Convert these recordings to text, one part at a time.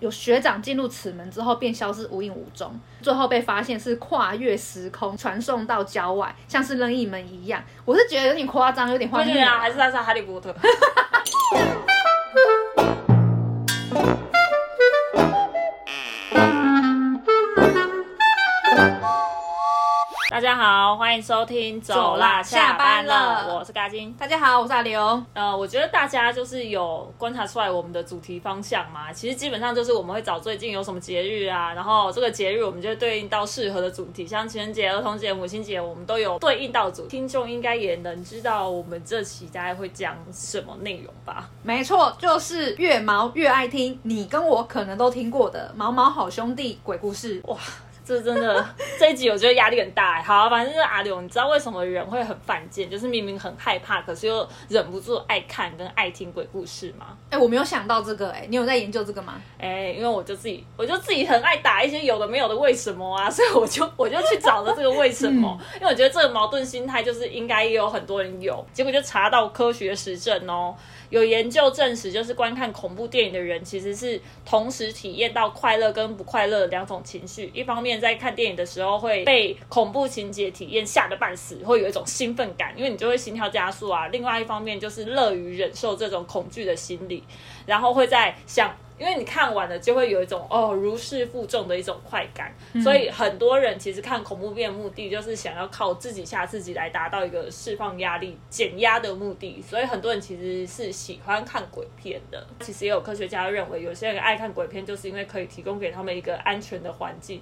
有学长进入此门之后便消失无影无踪，最后被发现是跨越时空传送到郊外，像是任意门一样。我是觉得有点夸张，有点荒谬对啊，还是他是哈利波特。好，欢迎收听走啦，下班了，我是嘎金。大家好，我是阿刘。呃，我觉得大家就是有观察出来我们的主题方向嘛，其实基本上就是我们会找最近有什么节日啊，然后这个节日我们就对应到适合的主题，像情人节、儿童节、母亲节，我们都有对应到主题。听众应该也能知道我们这期大概会讲什么内容吧？没错，就是越毛越爱听，你跟我可能都听过的毛毛好兄弟鬼故事。哇！这真的这一集我觉得压力很大。好，反正就是阿刘，你知道为什么人会很犯贱？就是明明很害怕，可是又忍不住爱看跟爱听鬼故事吗？哎，我没有想到这个，哎，你有在研究这个吗？哎，因为我就自己，我就自己很爱打一些有的没有的为什么啊，所以我就我就去找了这个为什么，因为我觉得这个矛盾心态就是应该也有很多人有，结果就查到科学实证哦。有研究证实，就是观看恐怖电影的人，其实是同时体验到快乐跟不快乐两种情绪。一方面，在看电影的时候会被恐怖情节体验吓得半死，会有一种兴奋感，因为你就会心跳加速啊。另外一方面，就是乐于忍受这种恐惧的心理，然后会在想。因为你看完了，就会有一种哦如释负重的一种快感，所以很多人其实看恐怖片的目的就是想要靠自己吓自己来达到一个释放压力、减压的目的，所以很多人其实是喜欢看鬼片的。其实也有科学家认为，有些人爱看鬼片，就是因为可以提供给他们一个安全的环境，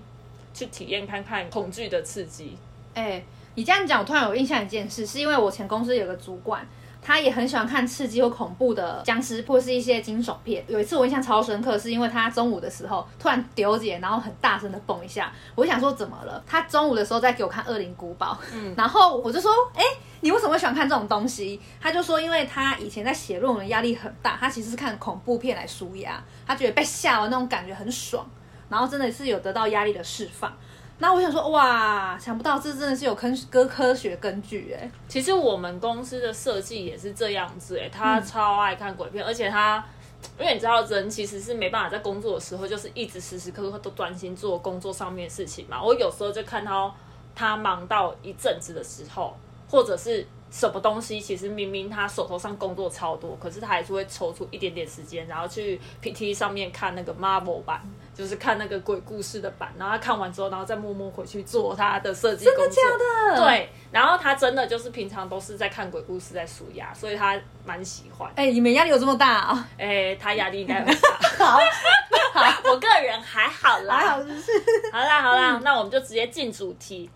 去体验看看恐惧的刺激。哎，你这样讲，我突然有印象一件事，是因为我前公司有个主管。他也很喜欢看刺激或恐怖的僵尸，或是一些惊悚片。有一次我印象超深刻，是因为他中午的时候突然丢姐，然后很大声的蹦一下。我想说怎么了？他中午的时候在给我看《恶灵古堡》，嗯，然后我就说，哎，你为什么会喜欢看这种东西？他就说，因为他以前在写论文压力很大，他其实是看恐怖片来舒压，他觉得被吓完那种感觉很爽，然后真的是有得到压力的释放。那我想说，哇，想不到这真的是有科科科学根据哎。其实我们公司的设计也是这样子哎，他超爱看鬼片，而且他，因为你知道人其实是没办法在工作的时候就是一直时时刻刻都专心做工作上面的事情嘛。我有时候就看到他忙到一阵子的时候，或者是。什么东西？其实明明他手头上工作超多，可是他还是会抽出一点点时间，然后去 PT 上面看那个 Marvel 版，就是看那个鬼故事的版。然后他看完之后，然后再默默回去做他的设计工作。真的假的？对。然后他真的就是平常都是在看鬼故事，在数牙，所以他蛮喜欢。哎，你们压力有这么大啊？哎，他压力应该很大。好，好，我个人还好啦。还好是。好啦，好啦，那我们就直接进主题。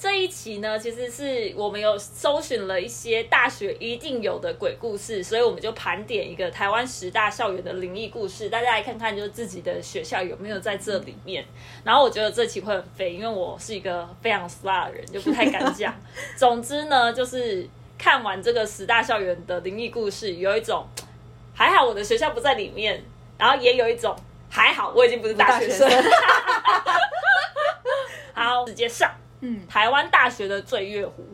这一期呢，其实是我们有搜寻了一些大学一定有的鬼故事，所以我们就盘点一个台湾十大校园的灵异故事，大家来看看，就是自己的学校有没有在这里面。然后我觉得这期会很飞，因为我是一个非常 star 的人，就不太敢讲。总之呢，就是看完这个十大校园的灵异故事，有一种还好我的学校不在里面，然后也有一种还好我已经不是大学生。好，直接上。嗯，台湾大学的醉月湖，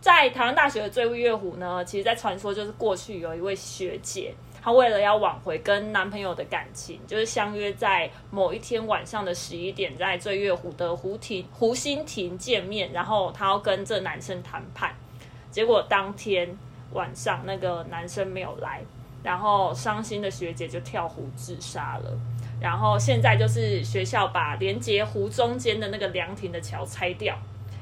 在台湾大学的醉月湖呢，其实，在传说就是过去有一位学姐，她为了要挽回跟男朋友的感情，就是相约在某一天晚上的十一点，在醉月湖的湖亭湖心亭见面，然后她要跟这男生谈判，结果当天晚上那个男生没有来，然后伤心的学姐就跳湖自杀了。然后现在就是学校把连接湖中间的那个凉亭的桥拆掉，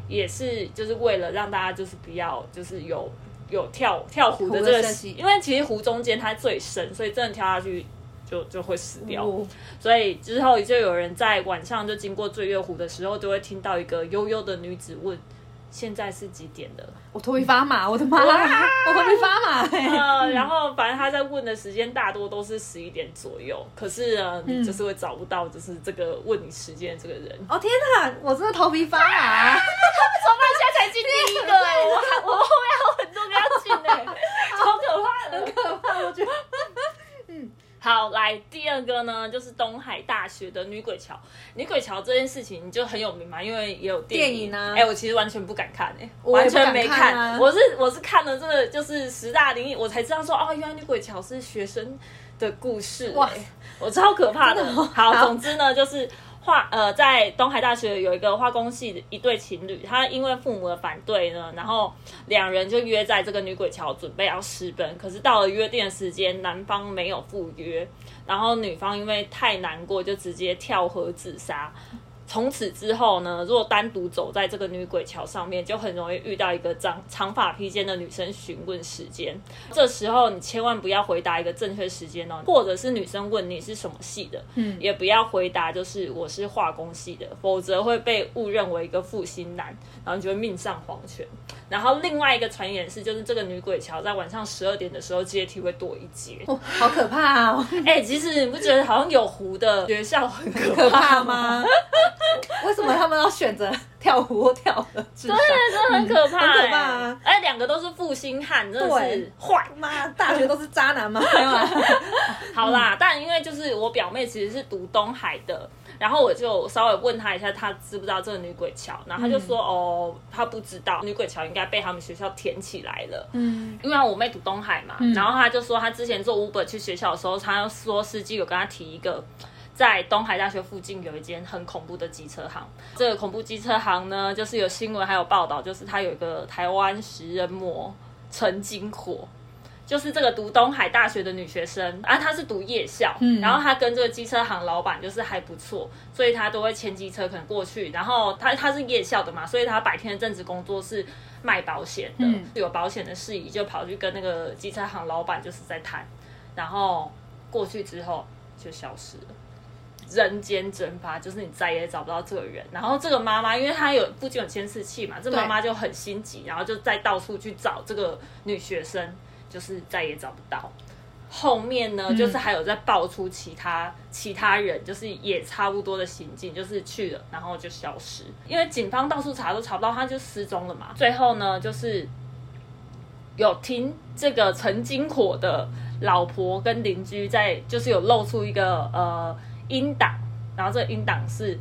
也是就是为了让大家就是不要就是有有跳跳湖的这个，因为其实湖中间它最深，所以真的跳下去就就会死掉。所以之后就有人在晚上就经过醉月湖的时候，就会听到一个悠悠的女子问。现在是几点的？我头皮发麻，我的妈！我头皮发麻。呃，然后反正他在问的时间大多都是十一点左右，可是呢，你就是会找不到就是这个问你时间的这个人。哦天哪，我真的头皮发麻！怎么办？现在才进第一个哎，我还我后面还有很多个要进哎，好可怕，很可怕，我觉得。好，来第二个呢，就是东海大学的女鬼桥。女鬼桥这件事情就很有名嘛，因为也有电影啊。哎，我其实完全不敢看，哎，完全没看。我是我是看了这个就是十大灵异，我才知道说哦，原来女鬼桥是学生的故事、哇欸，我超可怕的。好总之呢，就是化呃，在东海大学有一个化工系的一对情侣，他因为父母的反对呢，然后两人就约在这个女鬼桥准备要私奔，可是到了约定的时间，男方没有赴约，然后女方因为太难过，就直接跳河自杀。从此之后呢，如果单独走在这个女鬼桥上面，就很容易遇到一个长长发披肩的女生询问时间。这时候你千万不要回答一个正确时间哦，或者是女生问你是什么系的，嗯也不要回答就是我是化工系的，否则会被误认为一个负心男，然后你就会命丧黄泉。然后另外一个传言是，就是这个女鬼桥在晚上十二点的时候阶梯会多一阶。哦，好可怕哦，哎、其实你不觉得好像有湖的学校很可可怕怕？吗？为什么他们要选择跳湖或跳？对，真的很可怕、欸，很可怕啊哎，两个都是负心汉，真的是对坏。妈，大学都是渣男吗？没有啦，好啦，但因为就是我表妹其实是读东海的，然后我就稍微问他一下，他知不知道这个女鬼桥，然后他就说、哦，他不知道，女鬼桥应该被他们学校填起来了。嗯，因为我妹读东海嘛，然后他就说他之前做 Uber 去学校的时候，他说司机有跟他提一个。在东海大学附近有一间很恐怖的机车行，这个恐怖机车行呢，就是有新闻还有报道，就是它有一个台湾食人魔陈金火，就是这个读东海大学的女学生啊，她是读夜校，嗯然后她跟这个机车行老板就是还不错，所以她都会牵机车可能过去，然后她她是夜校的嘛，所以她白天的正职工作是卖保险的，嗯有保险的事宜就跑去跟那个机车行老板就是在谈，然后过去之后就消失了。人间蒸发，就是你再也找不到这个人。然后这个妈妈，因为她有附近有监视器嘛，这对妈妈就很心急，然后就再到处去找这个女学生，就是再也找不到。后面呢，就是还有在爆出其他其他人，就是也差不多的行径，就是去了，然后就消失。因为警方到处查都查不到，他就失踪了嘛。最后呢，就是有听这个陈金火的老婆跟邻居在，就是有露出一个呃音档，然后这个音档是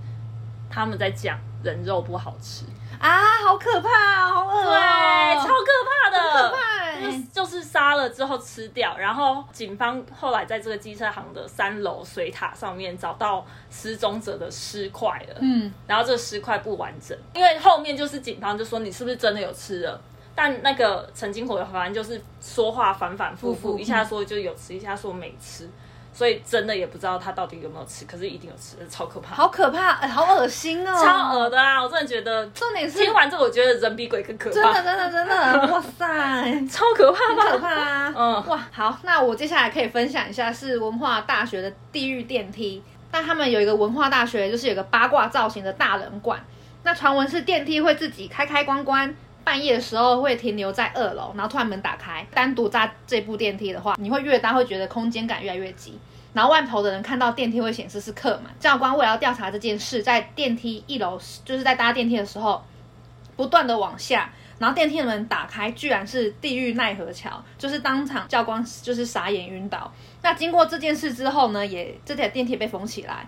他们在讲人肉不好吃，啊，好可怕，好恶对，哦，超可怕的，可怕欸。就是就是杀了之后吃掉，然后警方后来在这个机车行的三楼水塔上面找到失踪者的尸块了，嗯，然后这个尸块不完整，因为后面就是警方就说你是不是真的有吃了。但那个陈金火的反正就是说话反反复复。一下说就有吃，一下说没吃，所以真的也不知道他到底有没有吃，可是一定有吃，超可怕，好可怕，哎好恶心哦，超恶的啊！我真的觉得，重点是听完之后，我觉得人比鬼更可怕，真的真的真的，哇塞！超可怕吧？很可怕啊！嗯哇，好，那我接下来可以分享一下是文化大学的地狱电梯。那他们有一个文化大学，就是有个八卦造型的大人馆。那传闻是电梯会自己开开关关，半夜的时候会停留在二楼，然后突然门打开。单独搭这部电梯的话，你会越搭会觉得空间感越来越挤。然后外头的人看到电梯会显示是客满。教官为了要调查这件事，在电梯一楼，就是在搭电梯的时候，不断的往下，然后电梯的门打开，居然是地狱奈何桥，就是当场教官就是傻眼晕倒。那经过这件事之后呢，也这台电梯被封起来。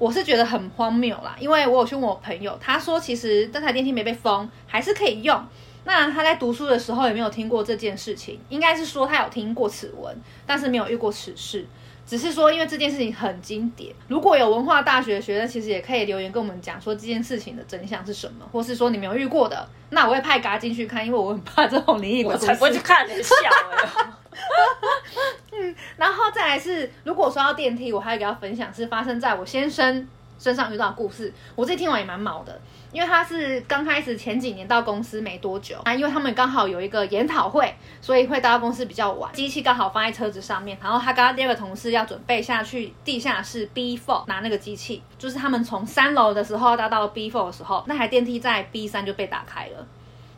我是觉得很荒谬啦，因为我有去问我朋友，他说其实这台电梯没被封，还是可以用。那他在读书的时候有没有听过这件事情？应该是说他有听过此文，但是没有遇过此事。只是说，因为这件事情很经典，如果有文化大学的学生，其实也可以留言跟我们讲说这件事情的真相是什么，或是说你没有遇过的，那我会派嘎进去看，因为我很怕这种灵异鬼故我才不去。看你笑然后再来是，如果说到电梯，我还有一个要分享是发生在我先生身上遇到的故事，我自己听完也蛮毛的。因为他是刚开始前几年到公司没多久啊，因为他们刚好有一个研讨会，所以会到公司比较晚。机器刚好放在车子上面，然后他跟他第二个同事要准备下去地下室 B four 拿那个机器，就是他们从三楼的时候搭到 B four 的时候，那台电梯在 B 三就被打开了。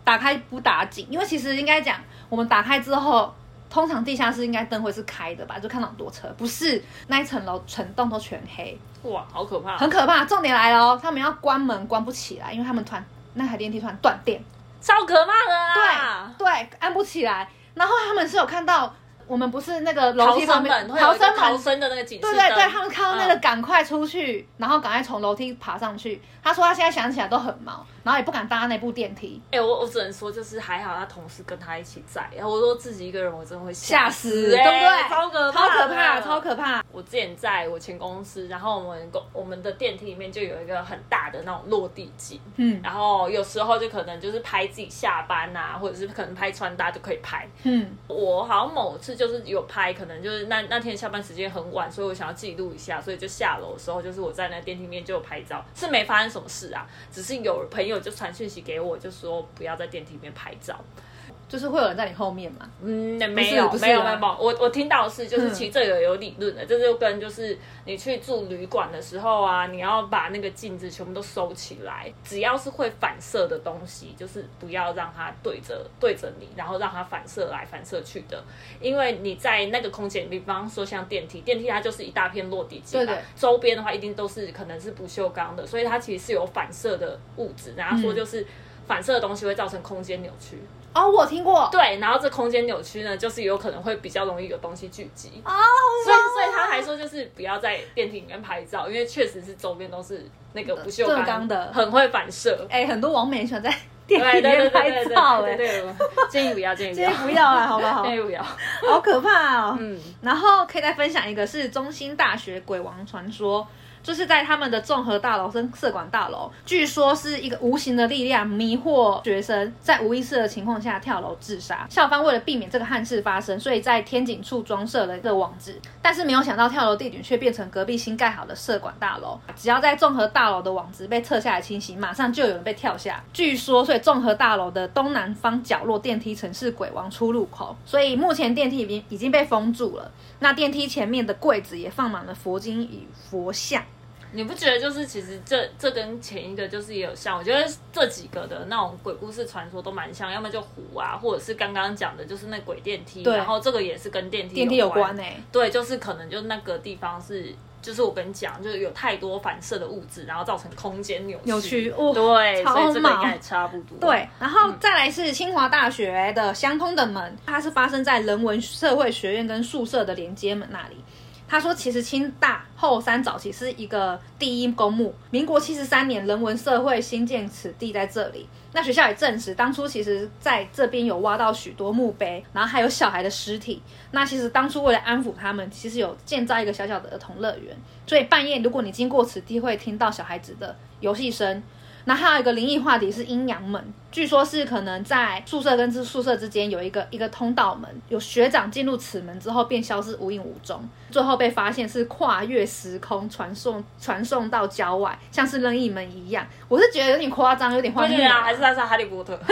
打开不打紧，因为其实应该讲，我们打开之后，通常地下室应该灯会是开的吧，就看到很多车，不是那一层楼整栋都全黑。哇，好可怕！很可怕。重点来了哦，他们要关门关不起来，因为他们突然那台电梯突然断电，超可怕的啊！对对，按不起来。然后他们是有看到，我们不是那个楼梯旁生边门会有一个逃生门。逃生的那个警示灯对对对，他们看到那个嗯赶快出去，然后赶快从楼梯爬上去。他说他现在想起来都很毛，然后也不敢搭那部电梯，哎、我我只能说，就是还好他同事跟他一起在，然后我说自己一个人，我真的会吓死，死，对不哎对？超可超可怕，超可怕。我之前在我前公司，然后我们公我们的电梯里面就有一个很大的那种落地镜，嗯然后有时候就可能就是拍自己下班啊，或者是可能拍穿搭就可以拍。嗯，我好像某次就就是有拍，可能就是那那天下班时间很晚，所以我想要记录一下，所以就下楼的时候，就是我在那电梯面就有拍照，是没发生什么事啊，只是有朋友就传讯息给我，就说不要在电梯里面拍照。就是会有人在你后面嘛。嗯，没有没有没有，我我听到的是，就是嗯其实这个有理论的，这就跟就是你去住旅馆的时候啊，你要把那个镜子全部都收起来，只要是会反射的东西，就是不要让它对着对着你，然后让它反射来反射去的，因为你在那个空间，比方说像电梯，电梯它就是一大片落地对对周边的话一定都是可能是不锈钢的，所以它其实是有反射的物质，然后说嗯就是。反射的东西会造成空间扭曲，哦，我有听过。对，然后这空间扭曲呢，就是有可能会比较容易有东西聚集，啊，所以所以他还说就是不要在电梯里面拍照，因为确实是周边都是那个不锈铬钢钢的很会反射。哎，很多网美喜欢在电梯里面拍照，哎，建议不要，建议不今天要，不要了，好不好？建议不要。好可怕哦。嗯，然后可以再分享一个是中兴大学鬼王传说。就是在他们的综合大楼跟社管大楼，据说是一个无形的力量迷惑学生，在无意识的情况下跳楼自杀。校方为了避免这个憾事发生，所以在天井处装设了一个网子，但是没有想到跳楼地点却变成隔壁新盖好的社管大楼。只要在综合大楼的网子被撤下来清洗，马上就有人被跳下。据说，所以综合大楼的东南方角落电梯层是鬼王出入口，所以目前电梯已经已经被封住了。那电梯前面的柜子也放满了佛经与佛像。你不觉得就是其实这这跟前一个就是也有像？我觉得这几个的那种鬼故事传说都蛮像，要么就湖啊，或者是刚刚讲的就是那鬼电梯，然后这个也是跟电梯电梯有关关哎、对，就是可能就那个地方是，就是我跟你讲，就是有太多反射的物质，然后造成空间扭曲。扭曲哦对，超所以这个应该也差不多。对，然后再来是清华大学的相通的门，它是发生在人文社会学院跟宿舍的连接门那里。他说，其实清大后山早期是一个第一公墓，民国七十三年人文社会新建此地在这里。那学校也证实，当初其实在这边有挖到许多墓碑，然后还有小孩的尸体。那其实当初为了安抚他们，其实有建造一个小小的儿童乐园。所以半夜如果你经过此地，会听到小孩子的游戏声。那还有一个灵异话题是阴阳门，据说是可能在宿舍跟之宿舍之间有一个一个通道门，有学长进入此门之后便消失无影无踪，最后被发现是跨越时空传送传送到郊外，像是任意门一样。我是觉得有点夸张，有点荒谬对啊，还是他是哈利波特。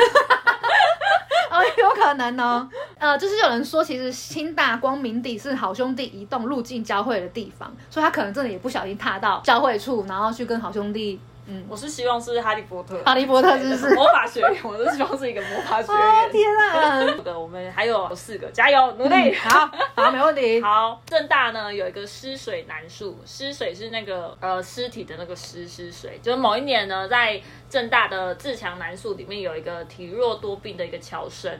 哦，有可能哦。呃，就是有人说，其实清大光明地是好兄弟移动路径交汇的地方，所以他可能真的也不小心踏到交汇处，然后去跟好兄弟，嗯，我是希望是哈利波特。哈利波特是不是？魔法学院，我是希望是一个魔法学哦院。天啊！这个我们还有四个，加油努力。好好，没问题。好，正大呢有一个湿水难树，湿水是那个呃尸体的那个湿湿水，就是某一年呢，在正大的自强难树里面有一个体弱多病的一个乔生。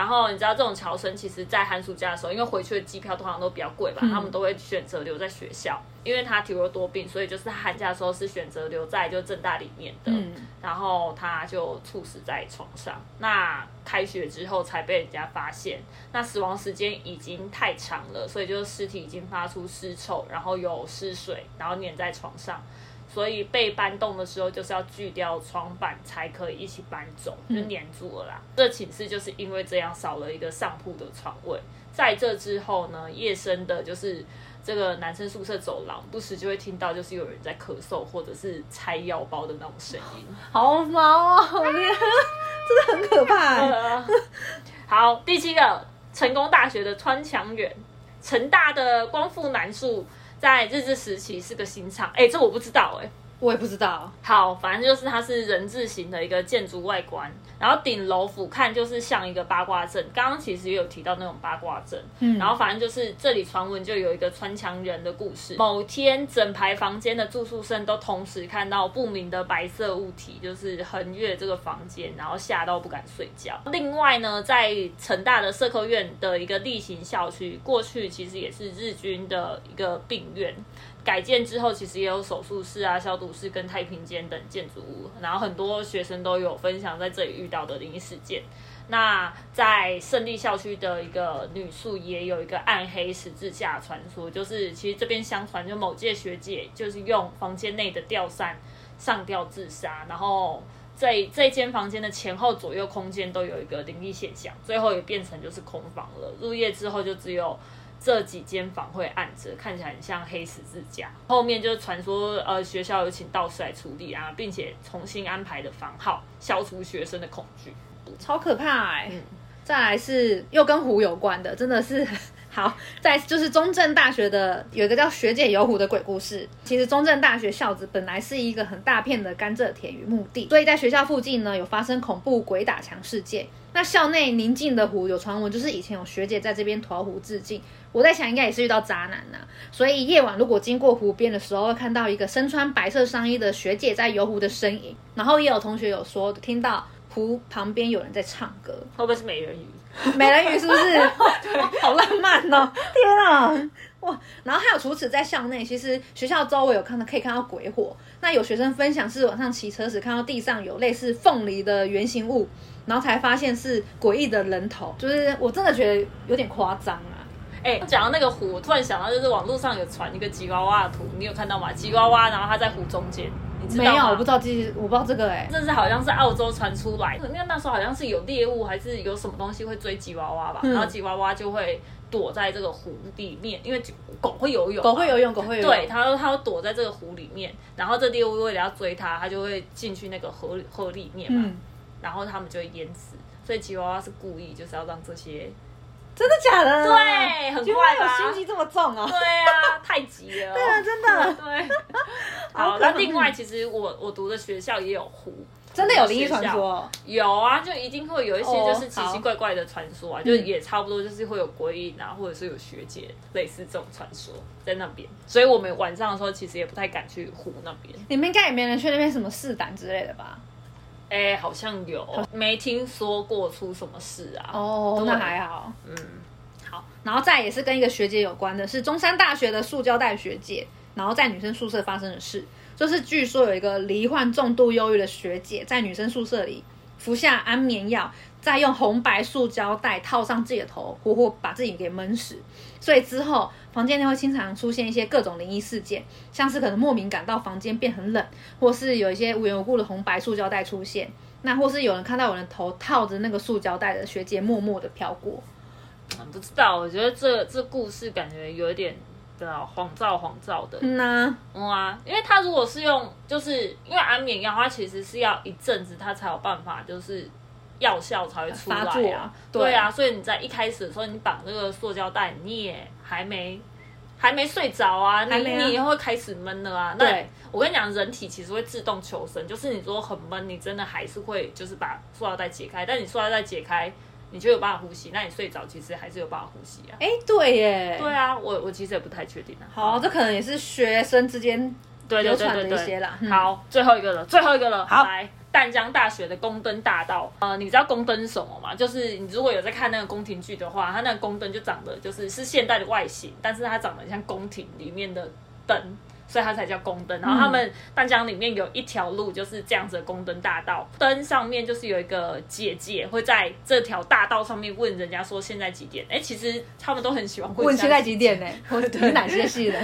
然后你知道这种侨生，其实在寒暑假的时候，因为回去的机票通常都比较贵吧，他们都会选择留在学校，因为他体弱多病，所以就是寒假的时候是选择留在就正大里面的。嗯，然后他就猝死在床上。那开学之后才被人家发现，那死亡时间已经太长了，所以就是尸体已经发出尸臭，然后有尸水，然后粘在床上。所以被搬动的时候，就是要锯掉床板才可以一起搬走，就粘住了啦。这寝室就是因为这样少了一个上铺的床位。在这之后呢，夜深的就是这个男生宿舍走廊，不时就会听到就是有人在咳嗽或者是拆药包的那种声音。好毛哦，我天，真的很可怕。呃 好，第七个，成功大学的穿墙员，成大的光复男树在日治时期是个新场，哎、这我不知道哎、我也不知道，好，反正就是它是人字形的一个建筑外观，然后顶楼俯瞰就是像一个八卦阵。刚刚其实也有提到那种八卦阵，嗯然后反正就是这里传闻就有一个穿墙人的故事。某天，整排房间的住宿生都同时看到不明的白色物体，就是横越这个房间，然后吓到不敢睡觉。另外呢，在成大的社科院的一个例行校区，过去其实也是日军的一个病院。改建之后，其实也有手术室啊、消毒室跟太平间等建筑物，然后很多学生都有分享在这里遇到的灵异事件。那在胜利校区的一个女宿也有一个暗黑十字架传说，就是其实这边相传就某届学姐就是用房间内的吊扇上吊自杀，然后这这间房间的前后左右空间都有一个灵异现象，最后也变成就是空房了。入夜之后就只有这几间房会暗着，看起来很像黑十字架。后面就是传说呃学校有请道士来处理啊，并且重新安排的房号，消除学生的恐惧。超可怕哎、再来是又跟湖有关的，真的是好。再就是中正大学的有一个叫学姐游湖的鬼故事。其实中正大学校址本来是一个很大片的甘蔗田与墓地，所以在学校附近呢有发生恐怖鬼打墙事件。那校内宁静的湖有传闻，就是以前有学姐在这边投湖自尽。我在想，应该也是遇到渣男呐、所以夜晚如果经过湖边的时候，会看到一个身穿白色上衣的学姐在游湖的身影。然后也有同学有说听到湖旁边有人在唱歌，会不会是美人鱼？美人鱼是不是？好浪漫哦！天啊，哇！然后还有除此在校内，其实学校周围有看到可以看到鬼火。那有学生分享是晚上骑车时看到地上有类似凤梨的圆形物，然后才发现是诡异的人头，就是我真的觉得有点夸张啊。哎、讲到那个湖，我突然想到，就是网络上有传一个吉娃娃的图，你有看到吗？吉娃娃，然后它在湖中间，你知道？没有，我不知道这，我不知道这个哎、这是好像是澳洲传出来的，因为那时候好像是有猎物还是有什么东西会追吉娃娃吧，嗯然后吉娃娃就会躲在这个湖里面，因为狗会游泳，狗会游泳，狗会游泳。对，它它会躲在这个湖里面，然后这猎物为了要追它，它就会进去那个河河里面嘛，嗯，然后它们就会淹死。所以吉娃娃是故意就是要让这些，真的假的？对很居怪吧心机这么重啊！对啊，太急了、哦，对啊，真的，对。好，那另外其实我我读的学校也有湖，真的有灵异传说。有啊，就一定会有一些哦就是奇奇怪怪的传说啊，就也差不多就是会有鬼影啊，或者是有学姐类似这种传说在那边，所以我们晚上的时候其实也不太敢去湖那边。你们应该也没人去那边什么试胆之类的吧？哎、好像有，没听说过出什么事啊。哦，对那还好。嗯，好，然后再也是跟一个学姐有关的，是中山大学的塑胶袋学姐，然后在女生宿舍发生的事，就是据说有一个罹患重度忧郁的学姐在女生宿舍里服下安眠药，再用红白塑胶袋套上自己的头，活活把自己给闷死。所以之后房间内会经常出现一些各种灵异事件，像是可能莫名感到房间变很冷，或是有一些无缘无故的红白塑胶袋出现，那或是有人看到有人头套着那个塑胶袋的学姐默默的飘过。嗯不知道，我觉得这这故事感觉有一点。对啊，晃照晃照的，嗯呐、嗯啊，因为他如果是用，就是因为安眠药，它其实是要一阵子它才有办法，就是药效才会出来啊。对对啊，所以你在一开始的时候，你绑这个塑胶袋，你也还没还没睡着啊，你你也会开始闷了啊。那对我跟你讲，人体其实会自动求生，就是你说很闷，你真的还是会就是把塑料袋解开，但你塑料袋解开，你就有办法呼吸，那你睡着其实还是有办法呼吸啊。哎，对耶，对啊，我我其实也不太确定啊。好，这可能也是学生之间流传的一些啦。嗯，好，最后一个了，最后一个了。好来，淡江大学的宫灯大道。呃，你知道宫灯什么吗？就是你如果有在看那个宫廷剧的话，它那个宫灯就长得就是是现代的外形，但是它长得像宫廷里面的灯。所以它才叫宫灯，然后他们淡江里面有一条路就是这样子的宫灯大道，灯上面就是有一个姐姐会在这条大道上面问人家说现在几点？哎，其实他们都很喜欢 问现在几点呢？呢？我你哪些系人？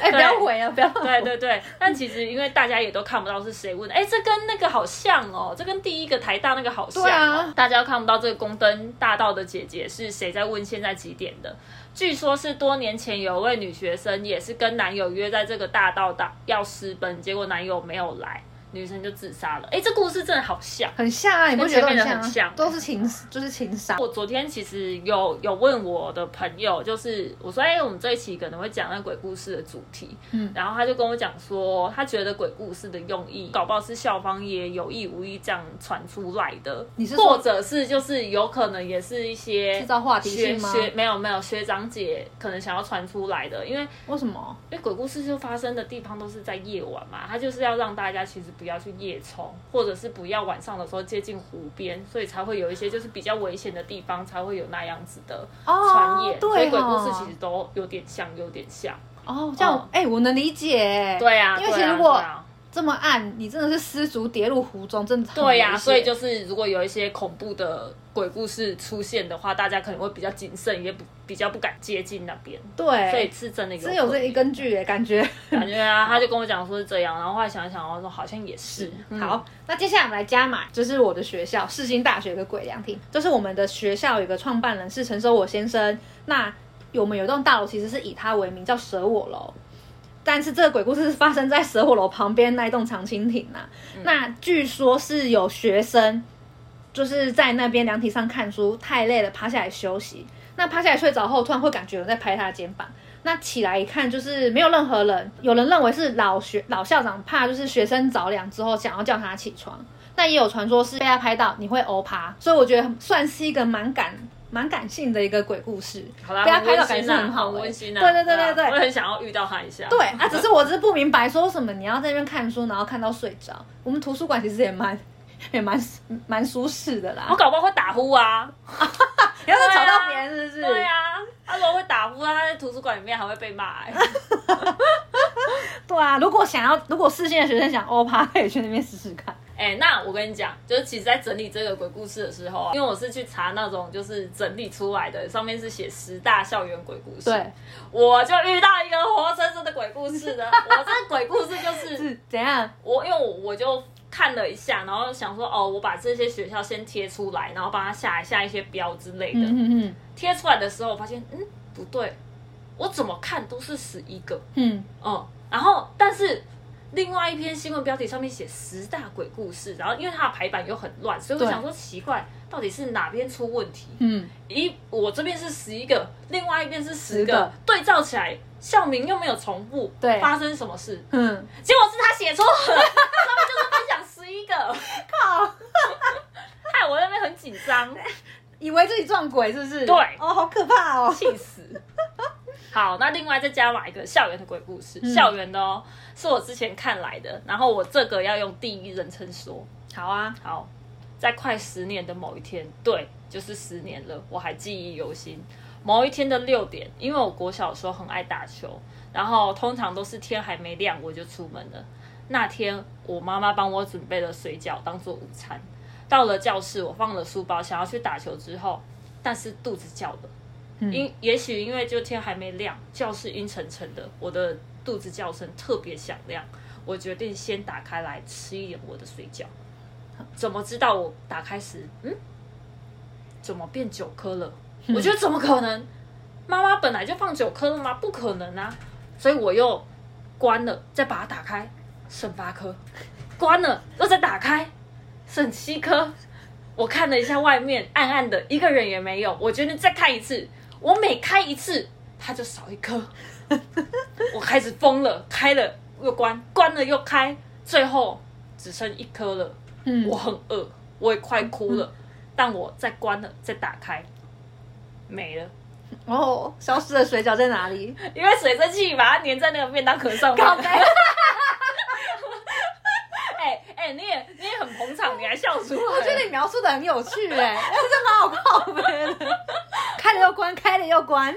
哎，不要回啊，不要。对对对，但其实因为大家也都看不到是谁问的，哎，这跟那个好像哦，这跟第一个台大那个好像、哦，对啊大家都看不到这个宫灯大道的姐姐是谁在问现在几点的。据说是多年前有位女学生也是跟男友约在这个大道大要私奔，结果男友没有来，女生就自杀了。哎，这故事真的好像。很像啊，你不觉得很很像都是情，就是情杀。我昨天其实有有问我的朋友，就是我说，哎、我们这一期可能会讲那鬼故事的主题，嗯然后他就跟我讲说，他觉得鬼故事的用意，搞不好是校方也有意无意这样传出来的，你是说或者是就是有可能也是一些制造话题学性吗学没有没有学长姐可能想要传出来的，因为为什么？因为鬼故事就发生的地方都是在夜晚嘛，他就是要让大家其实不要去夜冲，或者是不要晚上的时候接近湖边，所以才会有一些就是比较危险的地方才会有那样子的传言，哦对所以鬼故事哦其实都有点像，有点像。哦，这样嗯哎、我能理解。对啊，因为如果这么暗，你真的是失足跌入湖中，真的很对呀、所以就是如果有一些恐怖的鬼故事出现的话，大家可能会比较谨慎，也不比较不敢接近那边。所以对，是真的有可真有这一根据耶，感觉。感觉啊，他就跟我讲说是这样，然后后来想一想，我说好像也是。嗯好，那接下来我们来加码，就是我的学校世新大学的鬼凉亭，就是我们的学校有一个创办人是陈守我先生，那我们有一栋大楼其实是以他为名，叫舍我楼。但是这个鬼故事是发生在舍火楼旁边那一栋长青亭呐、那据说是有学生就是在那边凉亭上看书，太累了，趴下来休息。那趴下来睡着后，突然会感觉有人在拍他的肩膀。那起来一看，就是没有任何人。有人认为是老学老校长怕就是学生着凉之后，想要叫他起床。但也有传说是被他拍到你会欧趴，所以我觉得算是一个蛮感蛮感性的一个鬼故事。好啦，被他拍到感觉是很好欸温馨啊。对对对对啊对我很想要遇到他一下。对啊，只是我只是不明白，说什么你要在那边看书，然后看到睡着。我们图书馆其实也蛮也蛮蛮舒适的啦我。搞不好会打呼啊。你要是吵到别人，是不是？对啊，他如果会打呼，他在图书馆里面还会被骂、欸。对啊，如果想要，如果世新的学生想欧趴，可以去那边试试看。哎、那我跟你讲，就是其实，在整理这个鬼故事的时候啊，因为我是去查那种就是整理出来的，上面是写十大校园鬼故事。对，我就遇到一个活生生的鬼故事的。我这个鬼故事就是是怎样？我，因为我我就看了一下，然后想说，哦，我把这些学校先贴出来，然后帮他下一下一些标之类的。嗯嗯嗯贴出来的时候，我发现，嗯，不对，我怎么看都是十一个。嗯，嗯，然后但是另外一篇新闻标题上面写十大鬼故事，然后因为它的排版又很乱，所以我想说奇怪，到底是哪边出问题？嗯，一我这边是十一个，另外一边是十个，10个对照起来校名又没有重复，对发生什么事？嗯，结果是他写错了，上面就是分享十一个，靠，害我在那边很紧张，以为自己撞鬼是不是？对哦，好可怕哦。气死。好，那另外再加码一个校园的鬼故事，嗯校园的哦，是我之前看来的，然后我这个要用第一人称说。好啊，好，在快十年的某一天，对，就是十年了，我还记忆犹新。某一天的六点，因为我国小的时候很爱打球，然后通常都是天还没亮我就出门了。那天我妈妈帮我准备了水饺当做午餐。到了教室，我放了书包，想要去打球之后，但是肚子叫了。因也许因为就天还没亮，教室阴沉沉的，我的肚子叫声特别响亮。我决定先打开来吃一点我的水饺。怎么知道我打开时，嗯，怎么变九颗了？我觉得怎么可能？妈妈本来就放九颗了吗？不可能啊！所以我又关了，再把它打开，剩八颗。关了，又再打开，剩七颗。我看了一下外面，暗暗的，一个人也没有。我决定再开一次。我每开一次，它就少一颗。我开始疯了，开了又关，关了又开，最后只剩一颗了。嗯我很饿，我也快哭了，但我再关了，再打开，没了。哦，消失的水饺在哪里？因为水蒸气把它粘在那个便当壳上面。哎哎、你也你也很捧场，你还笑出来。我觉得你描述的很有趣哎，这蛮好靠背的，开了又关，开了又关，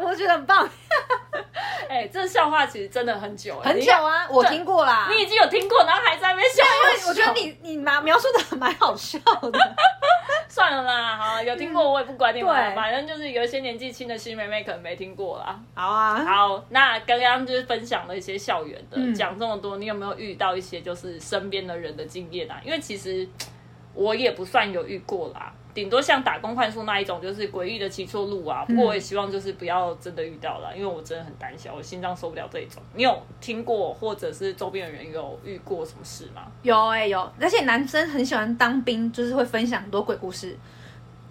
我觉得很棒，哎、这笑话其实真的很久、哎很久啊，我听过啦。你，你已经有听过，然后还在那边笑。因为我觉得你你描描述的蛮好笑的，算了啦，好，有听过我也不管你们了，反正就是有一些年纪轻的新妹妹可能没听过啦。好啊，好，那刚刚就是分享了一些校园的，嗯讲、这么多，你有没有遇到一些就是身边的人的经验啊？因为其实我也不算有遇过啦，顶多像打工换宿那一种，就是诡异的骑错路啊。不过我也希望就是不要真的遇到啦，因为我真的很胆小，我心脏受不了这一种。你有听过或者是周边的人有遇过什么事吗？有哎、有，而且男生很喜欢当兵，就是会分享很多鬼故事。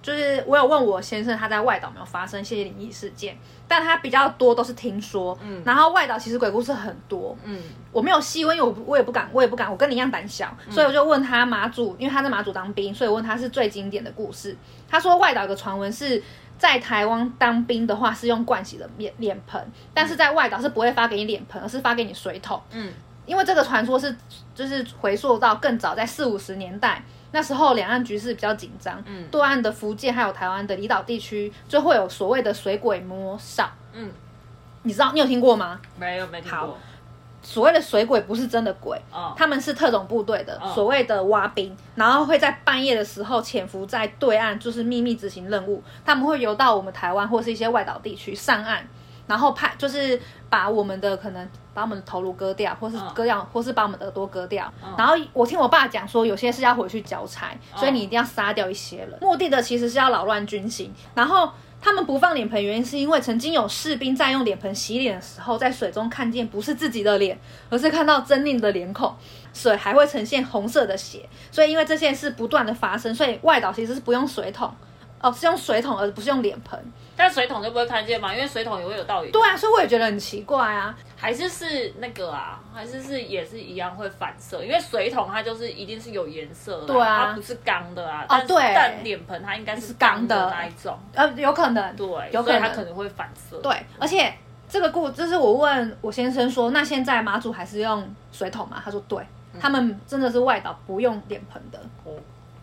就是我有问我先生，他在外岛有没有发生一些灵异事件，但他比较多都是听说。嗯，然后外岛其实鬼故事很多，嗯，我没有细问，因为我我也不敢，我也不敢，我跟你一样胆小，所以我就问他马祖，因为他在马祖当兵，所以我问他是最经典的故事。他说外岛有个传闻是在台湾当兵的话是用盥洗的脸脸盆，但是在外岛是不会发给你脸盆，而是发给你水桶。嗯，因为这个传说是就是回溯到更早，在四五十年代。那时候两岸局势比较紧张，嗯，对岸的福建还有台湾的离岛地区就会有所谓的水鬼摸哨，嗯，你知道你有听过吗？没有没听好过。所谓的水鬼不是真的鬼，哦他们是特种部队的，嗯所谓的蛙兵，然后会在半夜的时候潜伏在对岸，就是秘密执行任务。他们会游到我们台湾或是一些外岛地区上岸，然后派就是把我们的可能把我们的头颅割掉，或是嗯割掉，或是把我们的耳朵割掉。然后我听我爸讲说，有些是要回去交差，所以你一定要杀掉一些人。目的的其实是要扰乱军心，然后。他们不放脸盆，原因是因为曾经有士兵在用脸盆洗脸的时候，在水中看见不是自己的脸，而是看到狰狞的脸孔，水还会呈现红色的血。所以因为这件事不断的发生，所以外岛其实是不用水桶，哦，是用水桶而不是用脸盆。但水桶就不会看见嘛，因为水桶也会有倒影。对啊，所以我也觉得很奇怪啊。还是是那个啊，还是是也是一样会反射，因为水桶它就是一定是有颜色的、对啊它不是钢的啊。哦对但脸盆它应该是是钢钢的的那一种，呃，有可能，对，有可能它可能会反射。对，而且这个故，就是我问我先生说，那现在马祖还是用水桶吗？他说对，他们真的是外岛不用脸盆的。哦，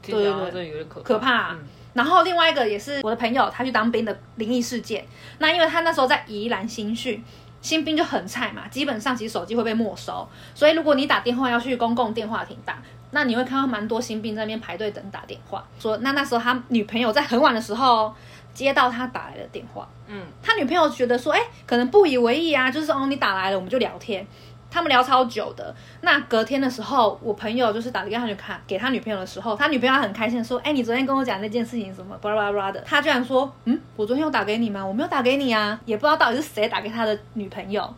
对对对有点可可怕啊嗯然后另外一个也是我的朋友，他去当兵的灵异事件。那因为他那时候在宜兰新训，新兵就很菜嘛，基本上其实手机会被没收，所以如果你打电话要去公共电话亭打，那你会看到蛮多新兵在那边排队等打电话。说那那时候他女朋友在很晚的时候接到他打来的电话，嗯，他女朋友觉得说，哎、可能不以为意啊，就是哦，你打来了，我们就聊天。他们聊超久的。那隔天的时候，我朋友就是打电话去看给他女朋友的时候，他女朋友很开心地说，哎、你昨天跟我讲那件事情什么巴拉巴拉的。他居然说，嗯，我昨天有打给你吗？我没有打给你啊，也不知道到底是谁打给他的女朋友。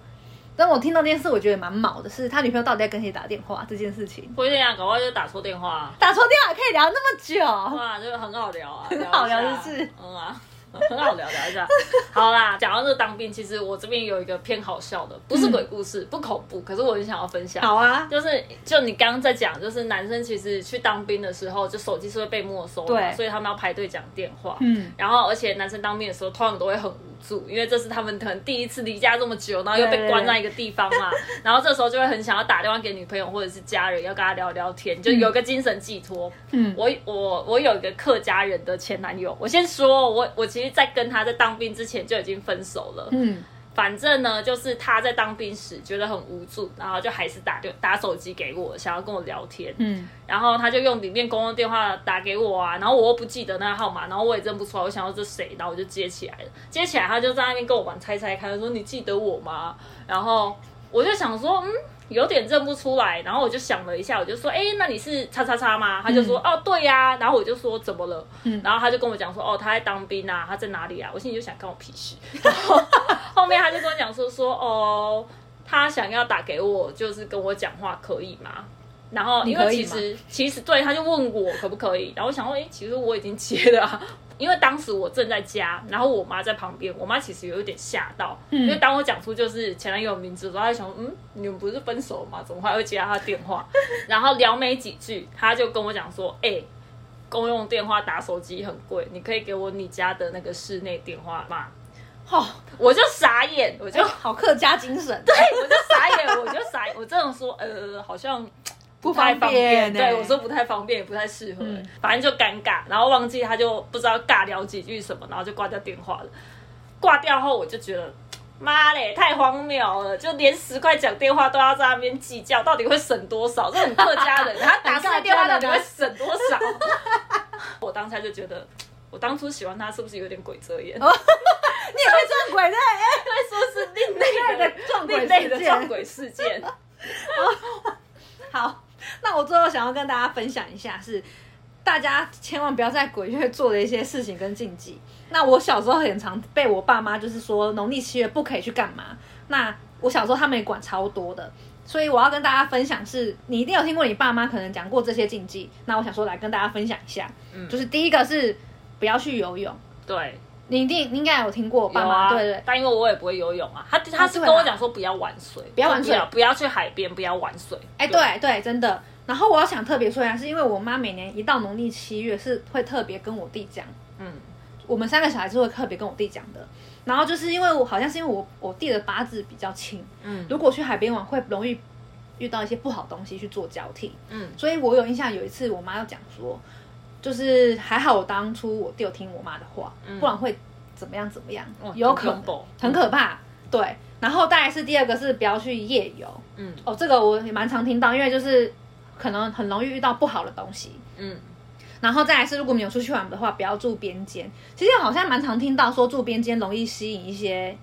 但我听到这件事，我觉得蛮毛的是，他女朋友到底在跟谁打电话这件事情。不一定啊，搞不好就打错电话、啊。打错电话可以聊那么久，哇，这个很好聊啊，很 好聊就是嗯啊，很好聊聊一下。好啦，讲到这个当兵，其实我这边有一个偏好笑的，不是鬼故事，不恐怖，可是我很想要分享。好啊，就是就你刚刚在讲，就是男生其实去当兵的时候，就手机是会被没收的嘛，所以他们要排队讲电话。嗯，然后而且男生当兵的时候，通常都会很无助，因为这是他们可能第一次离家这么久，然后又被关在一个地方嘛，然后这时候就会很想要打电话给女朋友或者是家人，要跟他聊聊天，就有个精神寄托。嗯我我我有一个客家人的前男友，我先说，我我其实，在跟他在当兵之前就已经分手了。嗯，反正呢，就是他在当兵时觉得很无助，然后就还是打电打手机给我，想要跟我聊天。嗯，然后他就用里面公用电话打给我啊，然后我又不记得那个号码，然后我也认不出来，我想要这谁，然后我就接起来了。接起来他就在那边跟我玩猜猜看，说你记得我吗？然后我就想说，嗯。有点认不出来，然后我就想了一下，我就说，哎、那你是叉叉叉吗？他就说，哦，对呀、然后我就说怎么了？然后他就跟我讲说，哦，他在当兵啊，他在哪里啊？我心里就想，关我屁事。然后后面他就跟我讲说，说哦，他想要打给我，就是跟我讲话，可以吗？然后因为其实其实对，他就问我可不可以，然后我想说，哎、其实我已经接了、啊，因为当时我正在家，然后我妈在旁边，我妈其实有一点吓到，因为当我讲出就是前男友的名字的时候，她就想说，嗯，你们不是分手了吗？怎么还会接到他电话？然后聊没几句，她就跟我讲说，哎、公用电话打手机很贵，你可以给我你家的那个室内电话吗？哦，我就傻眼，我就就好客家精神，对，我就傻眼，我就傻眼，我这样说，呃，好像不太方便，欸对我说不太方便，也不太适合、嗯反正就尴尬，然后忘记他就不知道尬聊几句什么，然后就挂掉电话了。挂掉后我就觉得。妈嘞，太荒谬了！就连十块讲电话都要在那边计较，到底会省多少？这种客家人，他打四个电话到底会省多少？我当下就觉得，我当初喜欢他是不是有点鬼遮眼？你也会撞鬼的，哎、会说是另类的的撞鬼类的事件撞鬼事件。好，那我最后想要跟大家分享一下是，大家千万不要在鬼月做的一些事情跟禁忌。那我小时候很常被我爸妈就是说农历七月不可以去干嘛。那我小时候他们也管超多的，所以我要跟大家分享是，你一定有听过你爸妈可能讲过这些禁忌。那我想说来跟大家分享一下，嗯就是第一个是不要去游泳，对，你一定你应该有听过我爸妈、对对对。但因为我也不会游泳啊，他他是跟我讲说不要玩水，不要玩水不要去海边，不要玩水。哎、对对，真的。然后我要想特别说一下，是因为我妈每年一到农历七月是会特别跟我弟讲，嗯，我们三个小孩是会特别跟我弟讲的。然后就是因为我好像是因为我我弟的八字比较轻，嗯如果去海边玩会容易遇到一些不好的东西去做交替，嗯所以我有印象有一次我妈要讲说，就是还好我当初我弟有听我妈的话，不然会怎么样怎么样，有可能很可怕，对。然后再来是第二个是不要去夜游。嗯哦，这个我也蛮常听到，因为就是可能很容易遇到不好的东西。嗯，然后再来是，如果你有出去玩的话，不要住边间。其实好像蛮常听到说住边间容易吸引一些，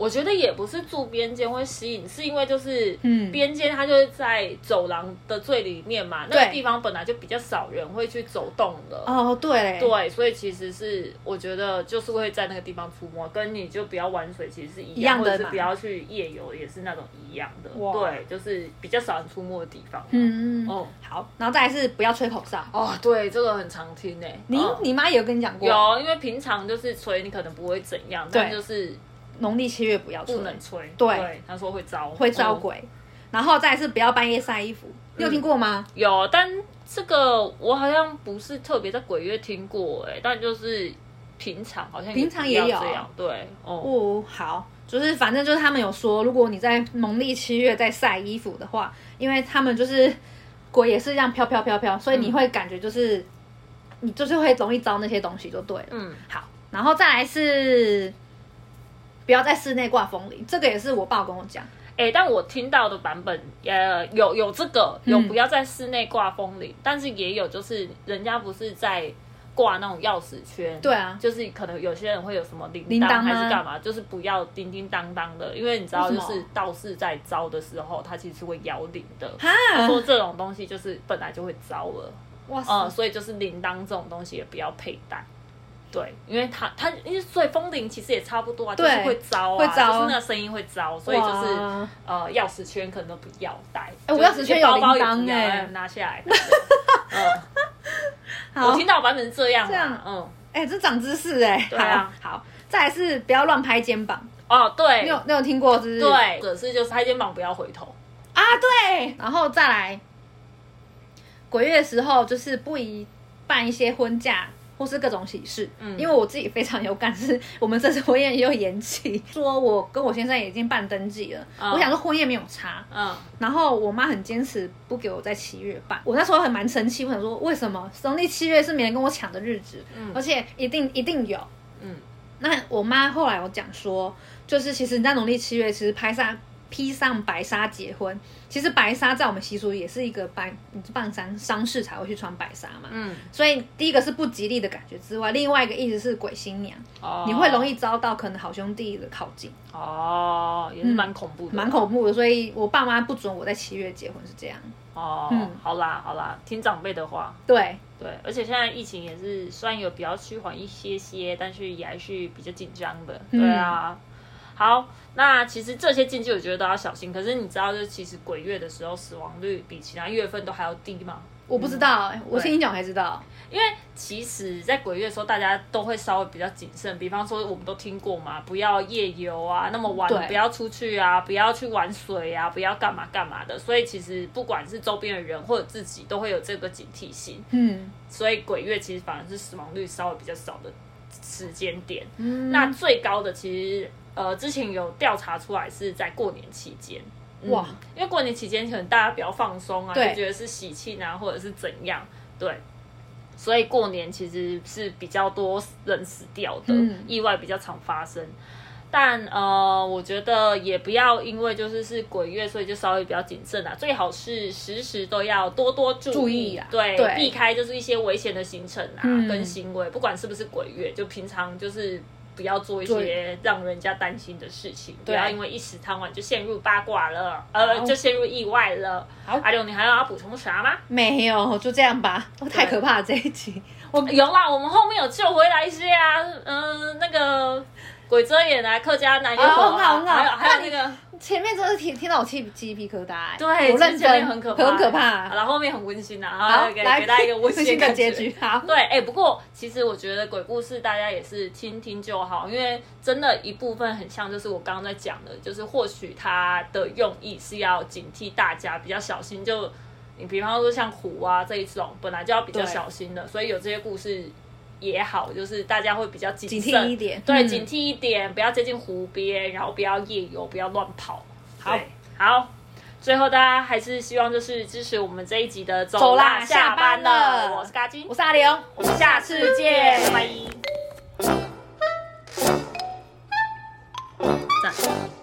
我觉得也不是住边间会吸引，是因为就是嗯边间它就是在走廊的最里面嘛，那对个地方本来就比较少人会去走动的。哦，对嘞，对，所以其实是我觉得就是会在那个地方出没，跟你就不要玩水其实是一一样的嘛或者是不要去夜游也是那种一样的。哇对，就是比较少人出没的地方。嗯，嗯，哦好，然后再来是不要吹口哨。哦，对，这个很常听诶。你、嗯你妈也有跟你讲过，有，因为平常就是吹，你可能不会怎样，但对就是农历七月不要吹，不能吹。对。他说会招，会招嗯鬼。然后再是不要半夜晒衣服，你有听过吗？有，但这个我好像不是特别在鬼月听过哎、但就是平常好像平常也有要这样，对，哦，哦，好，就是反正就是他们有说，如果你在农历七月在晒衣服的话，因为他们就是鬼也是这样飘飘飘飘，所以你会感觉就是、你就是会容易招那些东西就对了。嗯，好，然后再来是不要在室内挂风铃，这个也是我爸跟我讲。哎、但我听到的版本，呃，有有这个，有嗯不要在室内挂风铃，但是也有就是人家不是在挂那种钥匙圈，对啊就是可能有些人会有什么铃铃铛还是干嘛，就是不要叮叮当当的，因为你知道，就是道士在招的时候，他其实是会摇铃的。哈，说这种东西就是本来就会招了，哇塞，嗯，所以就是铃铛这种东西也不要佩戴。对，因为它它因为所以风铃其实也差不多啊，就是会招啊，会招。就是那个声音会招，所以就是呃钥匙圈可能都不要带。哎我就是钥匙圈有包铛哎。拿下来。嗯，我听到的版本是这样这样，嗯，哎、这长知识哎、对啊。好，好，再来是不要乱拍肩膀，哦对。你有你有听过是不是？对，可是就是拍肩膀不要回头。啊，对，然后再来，鬼月的时候就是不宜办一些婚嫁或是各种喜事，嗯。因为我自己非常有感，是我们这次婚宴也有延期，说我跟我先生已经办登记了，嗯我想说婚宴没有差，嗯，然后我妈很坚持不给我在七月办，我那时候很蛮生气，我想说为什么？农历七月是没人跟我抢的日子，嗯而且一定一定有，嗯，那我妈后来有讲说，就是其实你在农历七月，其实拍上披上白纱结婚，其实白纱在我们习俗也是一个办你办丧丧事才会去穿白纱嘛。嗯，所以第一个是不吉利的感觉之外，另外一个意思是鬼新娘，哦你会容易遭到可能好兄弟的靠近，哦，也是蛮恐怖的，蛮恐怖的。所以我爸妈不准我在七月结婚是这样。哦，嗯好啦好啦，听长辈的话。对，对，而且现在疫情也是虽然有比较趋缓一些些，但是也还是比较紧张的。嗯对啊，好，那其实这些禁忌我觉得都要小心。可是你知道，就是其实鬼月的时候死亡率比其他月份都还要低吗？我不知道、欸，我听你讲才知道。因为其实，在鬼月的时候，大家都会稍微比较谨慎。比方说，我们都听过嘛，不要夜游啊，那么晚不要出去啊，不要去玩水啊，不要干嘛干嘛的。所以，其实不管是周边的人或者自己，都会有这个警惕性。嗯所以鬼月其实反而是死亡率稍微比较少的时间点。嗯，那最高的其实呃之前有调查出来是在过年期间。嗯哇，因为过年期间可能大家比较放松啊，就对觉得是喜庆啊，或者是怎样，对。所以过年其实是比较多人死掉的，嗯意外比较常发生。但呃，我觉得也不要因为就是是鬼月，所以就稍微比较谨慎啊。最好是时时都要多多注意，注意啊对，对避开就是一些危险的行程啊、嗯跟行为，不管是不是鬼月，就平常就是不要做一些让人家担心的事情，不要因为一时贪玩就陷入八卦了，呃，就陷入意外了。好阿六，你还要补充啥吗？没有，就这样吧。太可怕了这一集，我有啦，我们后面有救回来一些啊，嗯、那个鬼遮眼啊，客家南越火哦很好很好还有还有那个。前面真的是听听到我起鸡皮疙瘩、欸，对，我认前面真，很可怕，很可怕。然后后面很温馨啊，好，然后给来给大家一个温馨的 结局。好，对，哎、不过其实我觉得鬼故事大家也是听听就好，因为真的一部分很像，就是我刚刚在讲的，就是或许它的用意是要警惕大家比较小心，就你比方说像虎啊这一种，本来就要比较小心的，所以有这些故事也好就是大家会比较警惕一点。对警惕一点不要接近湖边然后不要夜游不要乱跑。好好。最后大家还是希望就是支持我们这一集的走啦下班了。我是阿我是阿玲。我们下次见拜。拜。